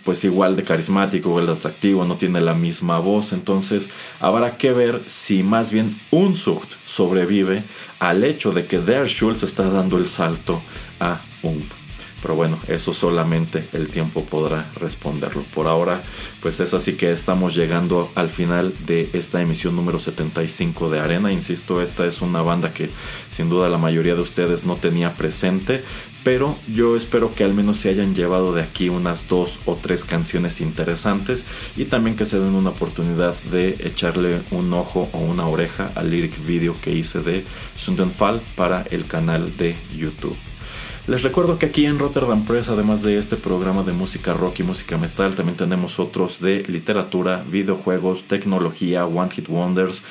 pues igual de carismático, igual de atractivo, no tiene la misma voz, entonces habrá que ver si más bien Unzucht sobrevive al hecho de que Der Schultz está dando el salto a Unf. Pero bueno, eso solamente el tiempo podrá responderlo. Por ahora, pues es así que estamos llegando al final de esta emisión número 75 de Arena. Insisto, esta es una banda que sin duda la mayoría de ustedes no tenía presente. Pero yo espero que al menos se hayan llevado de aquí unas dos o tres canciones interesantes y también que se den una oportunidad de echarle un ojo o una oreja al lyric video que hice de Sundenfall para el canal de YouTube. Les recuerdo que aquí en Rotterdam Press, además de este programa de música rock y música metal, también tenemos otros de literatura, videojuegos, tecnología, One Hit Wonders,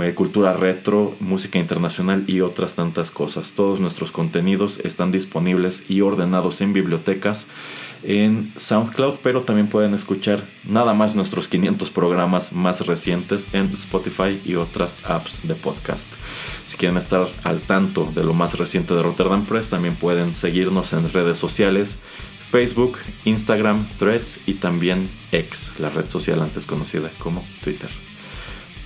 eh, cultura retro, música internacional y otras tantas cosas. Todos nuestros contenidos están disponibles y ordenados en bibliotecas en SoundCloud, pero también pueden escuchar nada más nuestros 500 programas más recientes en Spotify y otras apps de podcast. Si quieren estar al tanto de lo más reciente de Rotterdam Press, también pueden seguirnos en redes sociales. Facebook, Instagram, Threads y también X, la red social antes conocida como Twitter.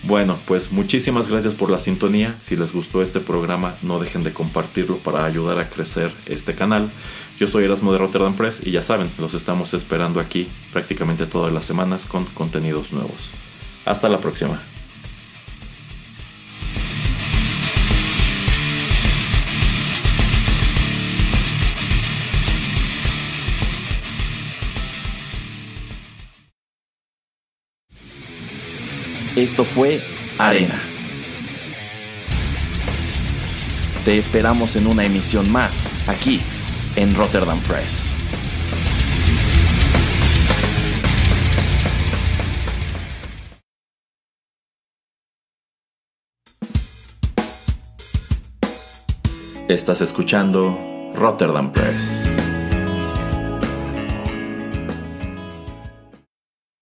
Bueno, pues muchísimas gracias por la sintonía. Si les gustó este programa, no dejen de compartirlo para ayudar a crecer este canal. Yo soy Erasmo de Rotterdam Press y ya saben, los estamos esperando aquí prácticamente todas las semanas con contenidos nuevos. Hasta la próxima. Esto fue Arena. Te esperamos en una emisión más, aquí en Rotterdam Press. Estás escuchando Rotterdam Press.